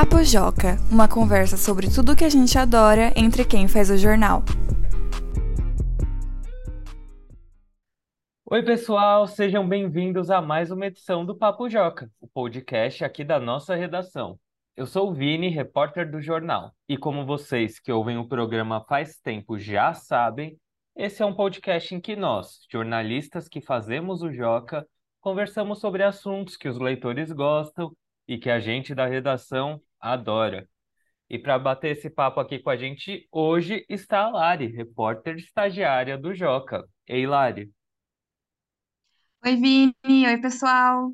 Papo Joca, uma conversa sobre tudo que a gente adora entre quem faz o jornal. Oi, pessoal, sejam bem-vindos a mais uma edição do Papo Joca, o podcast aqui da nossa redação. Eu sou o Vini, repórter do jornal, e como vocês que ouvem o programa faz tempo já sabem, esse é um podcast em que nós, jornalistas que fazemos o Joca, conversamos sobre assuntos que os leitores gostam e que a gente da redação adora. E para bater esse papo aqui com a gente hoje está a Lari, repórter estagiária do Joca. Ei, Lari. Oi, Vini. Oi, pessoal.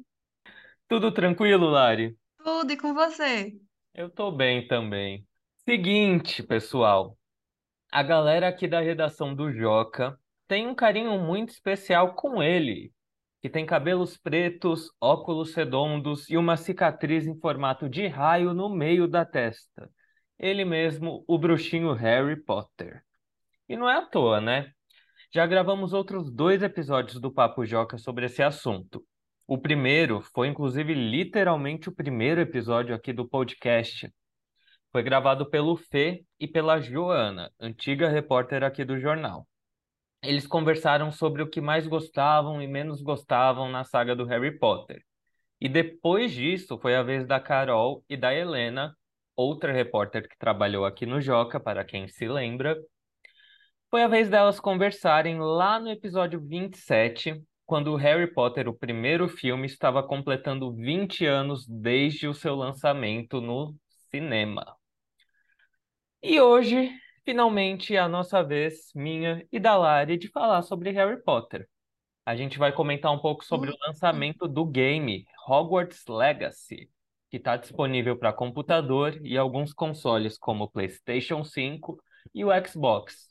Tudo tranquilo, Lari? Tudo e com você? Eu tô bem também. Seguinte, pessoal. A galera aqui da redação do Joca tem um carinho muito especial com ele, que tem cabelos pretos, óculos redondos e uma cicatriz em formato de raio no meio da testa. Ele mesmo, o bruxinho Harry Potter. E não é à toa, né? Já gravamos outros dois episódios do Papo Joca sobre esse assunto. O primeiro foi, inclusive, literalmente o primeiro episódio aqui do podcast. Foi gravado pelo Fê e pela Joana, antiga repórter aqui do jornal eles conversaram sobre o que mais gostavam e menos gostavam na saga do Harry Potter. E depois disso, foi a vez da Carol e da Helena, outra repórter que trabalhou aqui no Joca, para quem se lembra. Foi a vez delas conversarem lá no episódio 27, quando o Harry Potter, o primeiro filme, estava completando 20 anos desde o seu lançamento no cinema. E hoje finalmente é a nossa vez, minha e da Lari, de falar sobre Harry Potter. A gente vai comentar um pouco sobre o lançamento do game Hogwarts Legacy, que está disponível para computador e alguns consoles como o PlayStation 5 e o Xbox.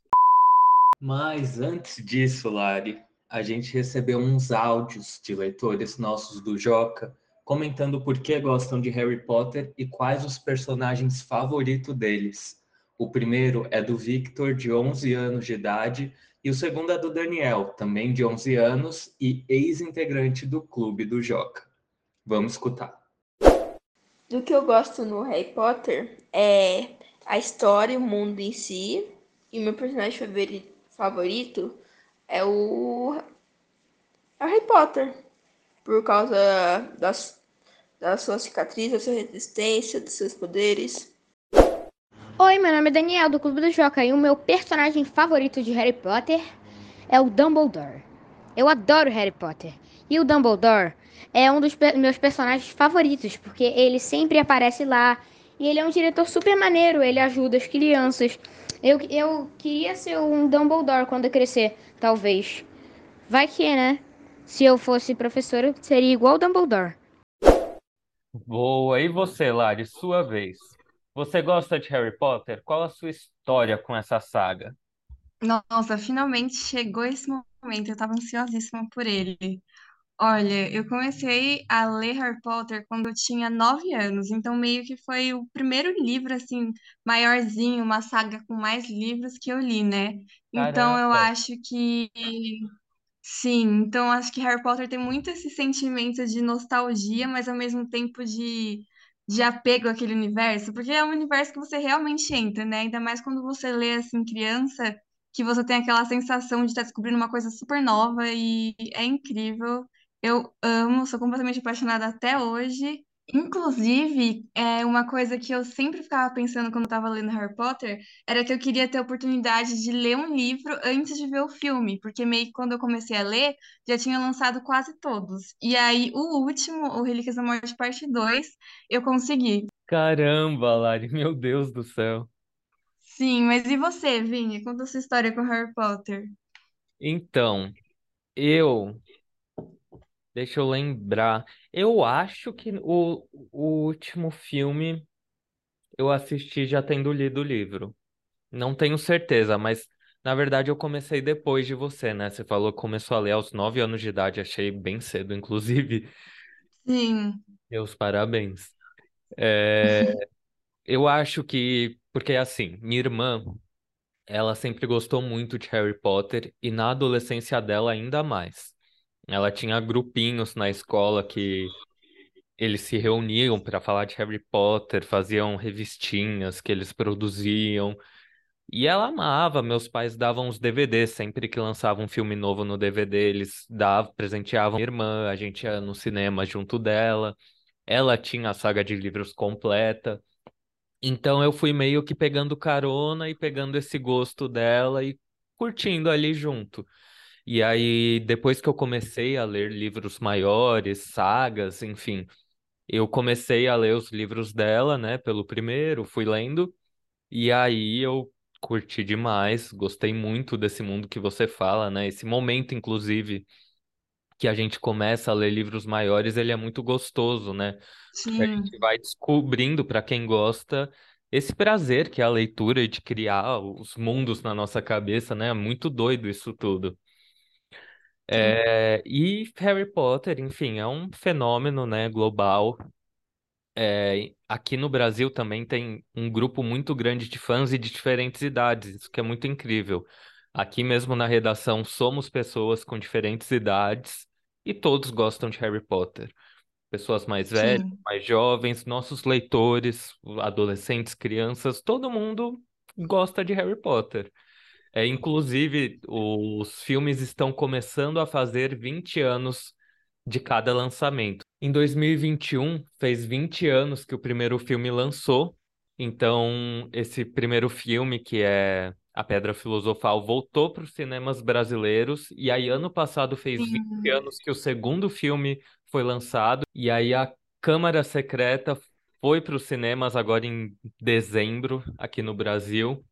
Mas antes disso, Lari, a gente recebeu uns áudios de leitores nossos do Joca comentando por que gostam de Harry Potter e quais os personagens favoritos deles. O primeiro é do Victor, de 11 anos de idade, e o segundo é do Daniel, também de 11 anos e ex-integrante do clube do Joca. Vamos escutar. Do que eu gosto no Harry Potter é a história, o mundo em si, e meu personagem favorito é o, é o Harry Potter, por causa das, da sua cicatriz, da sua resistência, dos seus poderes. Oi, meu nome é Daniel, do Clube do Joca, e o meu personagem favorito de Harry Potter é o Dumbledore. Eu adoro Harry Potter. E o Dumbledore é um dos pe meus personagens favoritos, porque ele sempre aparece lá. E ele é um diretor super maneiro, ele ajuda as crianças. Eu, eu queria ser um Dumbledore quando eu crescer, talvez. Vai que, né? Se eu fosse professora, seria igual Dumbledore. Boa, e você, Lari, sua vez. Você gosta de Harry Potter? Qual a sua história com essa saga? Nossa, finalmente chegou esse momento. Eu estava ansiosíssima por ele. Olha, eu comecei a ler Harry Potter quando eu tinha nove anos, então meio que foi o primeiro livro, assim, maiorzinho, uma saga com mais livros que eu li, né? Então eu acho que. Sim, então acho que Harry Potter tem muito esse sentimento de nostalgia, mas ao mesmo tempo de de apego àquele universo, porque é um universo que você realmente entra, né? Ainda mais quando você lê assim criança, que você tem aquela sensação de estar descobrindo uma coisa super nova e é incrível. Eu amo, sou completamente apaixonada até hoje. Inclusive, é uma coisa que eu sempre ficava pensando quando eu estava lendo Harry Potter era que eu queria ter a oportunidade de ler um livro antes de ver o filme, porque meio que quando eu comecei a ler, já tinha lançado quase todos. E aí, o último, o Relíquias da Morte Parte 2, eu consegui. Caramba, Lari, meu Deus do céu. Sim, mas e você, Vini? Conta a sua história com Harry Potter. Então, eu Deixa eu lembrar. Eu acho que o, o último filme eu assisti já tendo lido o livro. Não tenho certeza, mas na verdade eu comecei depois de você, né? Você falou que começou a ler aos nove anos de idade, achei bem cedo, inclusive. Sim. Meus parabéns. É, eu acho que, porque assim, minha irmã, ela sempre gostou muito de Harry Potter e na adolescência dela ainda mais. Ela tinha grupinhos na escola que eles se reuniam para falar de Harry Potter, faziam revistinhas que eles produziam. E ela amava, meus pais davam os DVDs, sempre que lançava um filme novo no DVD, eles davam, presenteavam minha irmã, a gente ia no cinema junto dela. Ela tinha a saga de livros completa. Então eu fui meio que pegando carona e pegando esse gosto dela e curtindo ali junto. E aí, depois que eu comecei a ler livros maiores, sagas, enfim, eu comecei a ler os livros dela, né, pelo primeiro, fui lendo, e aí eu curti demais, gostei muito desse mundo que você fala, né? Esse momento, inclusive, que a gente começa a ler livros maiores, ele é muito gostoso, né? Porque a Sim, gente vai descobrindo, para quem gosta, esse prazer que é a leitura e de criar os mundos na nossa cabeça, né? É muito doido isso tudo. É, e Harry Potter, enfim, é um fenômeno, né, global. É, aqui no Brasil também tem um grupo muito grande de fãs e de diferentes idades, isso que é muito incrível. Aqui mesmo na redação somos pessoas com diferentes idades e todos gostam de Harry Potter. Pessoas mais velhas, sim, mais jovens, nossos leitores, adolescentes, crianças, todo mundo gosta de Harry Potter. É, inclusive, os filmes estão começando a fazer 20 anos de cada lançamento. Em 2021, fez 20 anos que o primeiro filme lançou. Então, esse primeiro filme, que é A Pedra Filosofal, voltou para os cinemas brasileiros. E aí, ano passado, fez 20 sim. anos que o segundo filme foi lançado. E aí, a Câmara Secreta foi para os cinemas agora em dezembro, aqui no Brasil.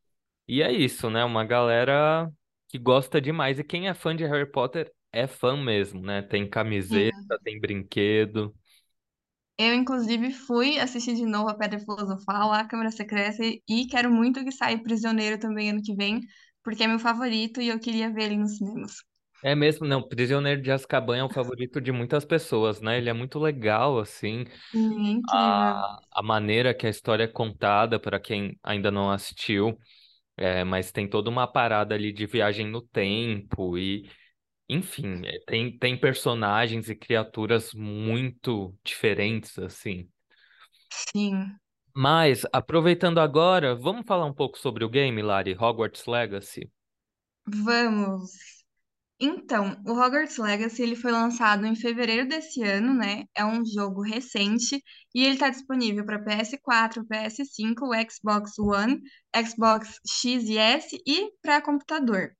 E é isso, né? Uma galera que gosta demais. E quem é fã de Harry Potter é fã mesmo, né? Tem sim. camiseta, tem brinquedo. Eu, inclusive, fui assistir de novo a Pedra Filosofal, a Câmara Secreta, e quero muito que saia Prisioneiro também ano que vem, porque é meu favorito e eu queria ver ele nos cinemas. É mesmo, não. Prisioneiro de Azkaban é o favorito de muitas pessoas, né? Ele é muito legal, assim. Sim, é. A, a maneira que a história é contada, para quem ainda não assistiu, é, mas tem toda uma parada ali de viagem no tempo e, enfim, é, tem, tem personagens e criaturas muito diferentes, assim. Sim. Mas, aproveitando agora, vamos falar um pouco sobre o game, Lari, Hogwarts Legacy. Vamos. Então, o Hogwarts Legacy ele foi lançado em fevereiro desse ano, né? É um jogo recente e ele está disponível para PS4, PS5, Xbox One, Xbox X e S e para computador.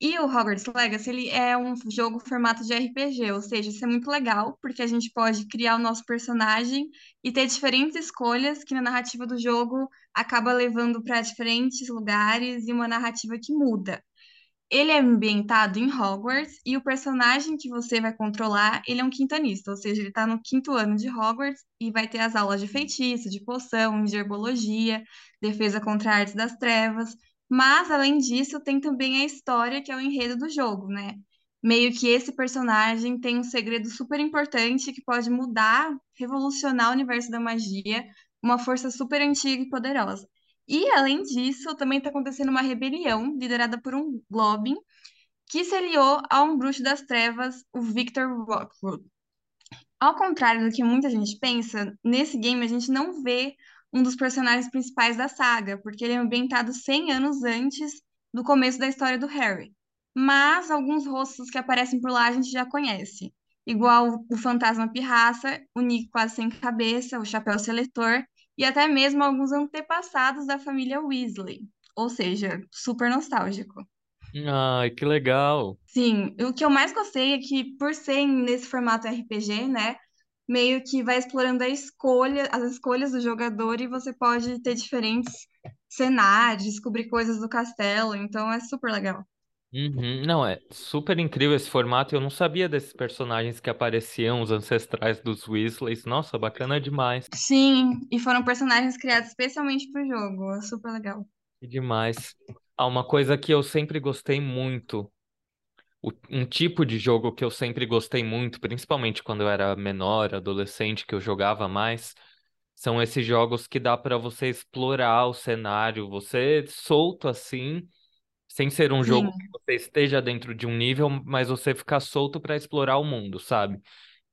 E o Hogwarts Legacy, ele é um jogo formato de RPG, ou seja, isso é muito legal, porque a gente pode criar o nosso personagem e ter diferentes escolhas que na narrativa do jogo acaba levando para diferentes lugares e uma narrativa que muda. Ele é ambientado em Hogwarts e o personagem que você vai controlar, ele é um quintanista, ou seja, ele está no quinto ano de Hogwarts e vai ter as aulas de feitiço, de poção, de herbologia, defesa contra artes das trevas. Mas, além disso, tem também a história, que é o enredo do jogo, né? Meio que esse personagem tem um segredo super importante que pode mudar, revolucionar o universo da magia, uma força super antiga e poderosa. E, além disso, também está acontecendo uma rebelião liderada por um Globin que se aliou a um bruxo das trevas, o Victor Rockwood. Ao contrário do que muita gente pensa, nesse game a gente não vê um dos personagens principais da saga, porque ele é ambientado 100 anos antes do começo da história do Harry. Mas alguns rostos que aparecem por lá a gente já conhece, igual o Fantasma Pirraça, o Nick quase sem cabeça, o Chapéu Seletor e até mesmo alguns antepassados da família Weasley. Ou seja, super nostálgico. Ai, que legal. Sim, o que eu mais gostei é que, por ser nesse formato RPG, né, meio que vai explorando a escolha, as escolhas do jogador e você pode ter diferentes cenários, descobrir coisas do castelo, então é super legal. Uhum. Não, é super incrível esse formato. Eu não sabia desses personagens que apareciam, os ancestrais dos Weasleys. Nossa, bacana demais. Sim, e foram personagens criados especialmente pro jogo, é super legal. Demais. Ah, uma coisa que eu sempre gostei muito, o- um tipo de jogo que eu sempre gostei muito, principalmente quando eu era menor, adolescente, que eu jogava mais, são esses jogos que dá para você explorar o cenário, você solto assim. Sem ser um jogo que você esteja dentro de um nível, mas você ficar solto para explorar o mundo, sabe?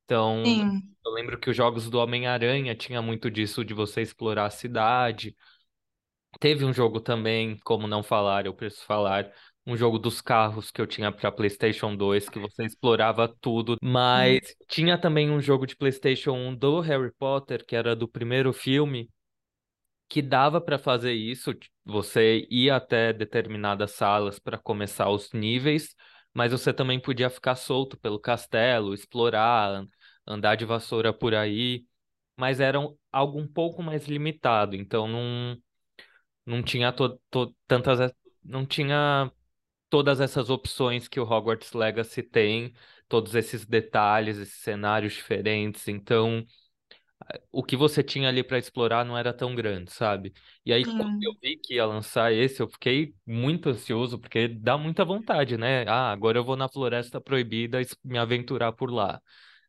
Então, Sim. eu lembro que os jogos do Homem-Aranha tinha muito disso de você explorar a cidade. Teve um jogo também, como não falar, eu preciso falar, um jogo dos carros que eu tinha para PlayStation 2, que você explorava tudo, mas tinha também um jogo de PlayStation 1 do Harry Potter, que era do primeiro filme, que dava para fazer isso, você ia até determinadas salas para começar os níveis, mas você também podia ficar solto pelo castelo, explorar, andar de vassoura por aí, mas era algo um pouco mais limitado, então não não tinha to, to- tantas não tinha todas essas opções que o Hogwarts Legacy tem, todos esses detalhes, esses cenários diferentes, então o que você tinha ali para explorar não era tão grande, sabe? E aí, quando eu vi que ia lançar esse, eu fiquei muito ansioso, porque dá muita vontade, né? Ah, agora eu vou na Floresta Proibida me aventurar por lá.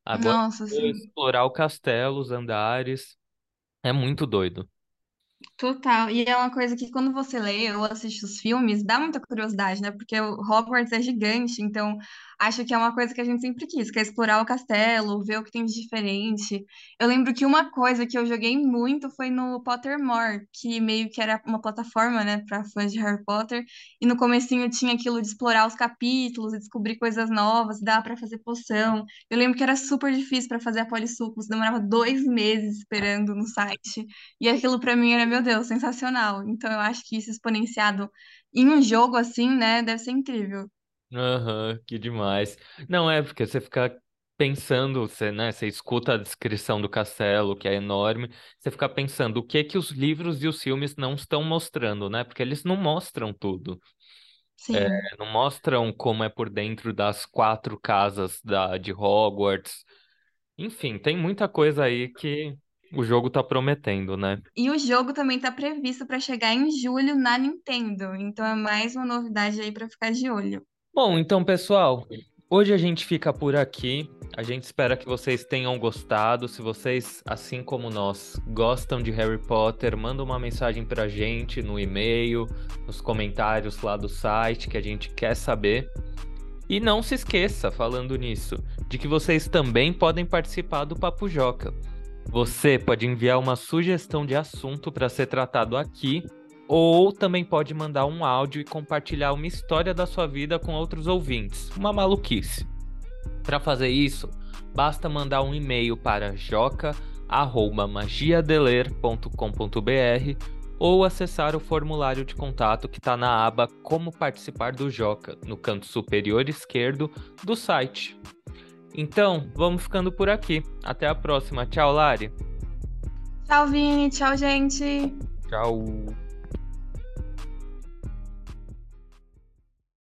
Agora Nossa, eu vou explorar o castelo, os andares. É muito doido. Total. E é uma coisa que quando você lê ou assiste os filmes, dá muita curiosidade, né? Porque o Hogwarts é gigante, então acho que é uma coisa que a gente sempre quis, que é explorar o castelo, ver o que tem de diferente. Eu lembro que uma coisa que eu joguei muito foi no Pottermore, que meio que era uma plataforma, né, para fãs de Harry Potter, e no comecinho tinha aquilo de explorar os capítulos e descobrir coisas novas, dá para fazer poção. Eu lembro que era super difícil para fazer a polissucos, demorava dois meses esperando no site. E aquilo pra mim era, meu Deus, sensacional. Então eu acho que isso exponenciado em um jogo assim, né, deve ser incrível. Aham, que demais. Não é porque você fica pensando, você, né, você escuta a descrição do castelo, que é enorme, você fica pensando o que que os livros e os filmes não estão mostrando, né? Porque eles não mostram tudo. É, Sim. não mostram como é por dentro das quatro casas da, de Hogwarts. Enfim, tem muita coisa aí que o jogo tá prometendo, né? E o jogo também tá previsto pra chegar em julho na Nintendo. Então é mais uma novidade aí pra ficar de olho. Bom, então, pessoal, hoje a gente fica por aqui. A gente espera que vocês tenham gostado. Se vocês, assim como nós, gostam de Harry Potter, manda uma mensagem pra gente no e-mail, nos comentários lá do site, que a gente quer saber. E não se esqueça, falando nisso, de que vocês também podem participar do Papo Joca. Você pode enviar uma sugestão de assunto para ser tratado aqui, ou também pode mandar um áudio e compartilhar uma história da sua vida com outros ouvintes. Uma maluquice. Para fazer isso, basta mandar um e-mail para joca@magiadeler.com.br ou acessar o formulário de contato que está na aba Como participar do Joca, no canto superior esquerdo do site. Então, vamos ficando por aqui. Até a próxima. Tchau, Lari. Tchau, Vini. Tchau, gente. Tchau.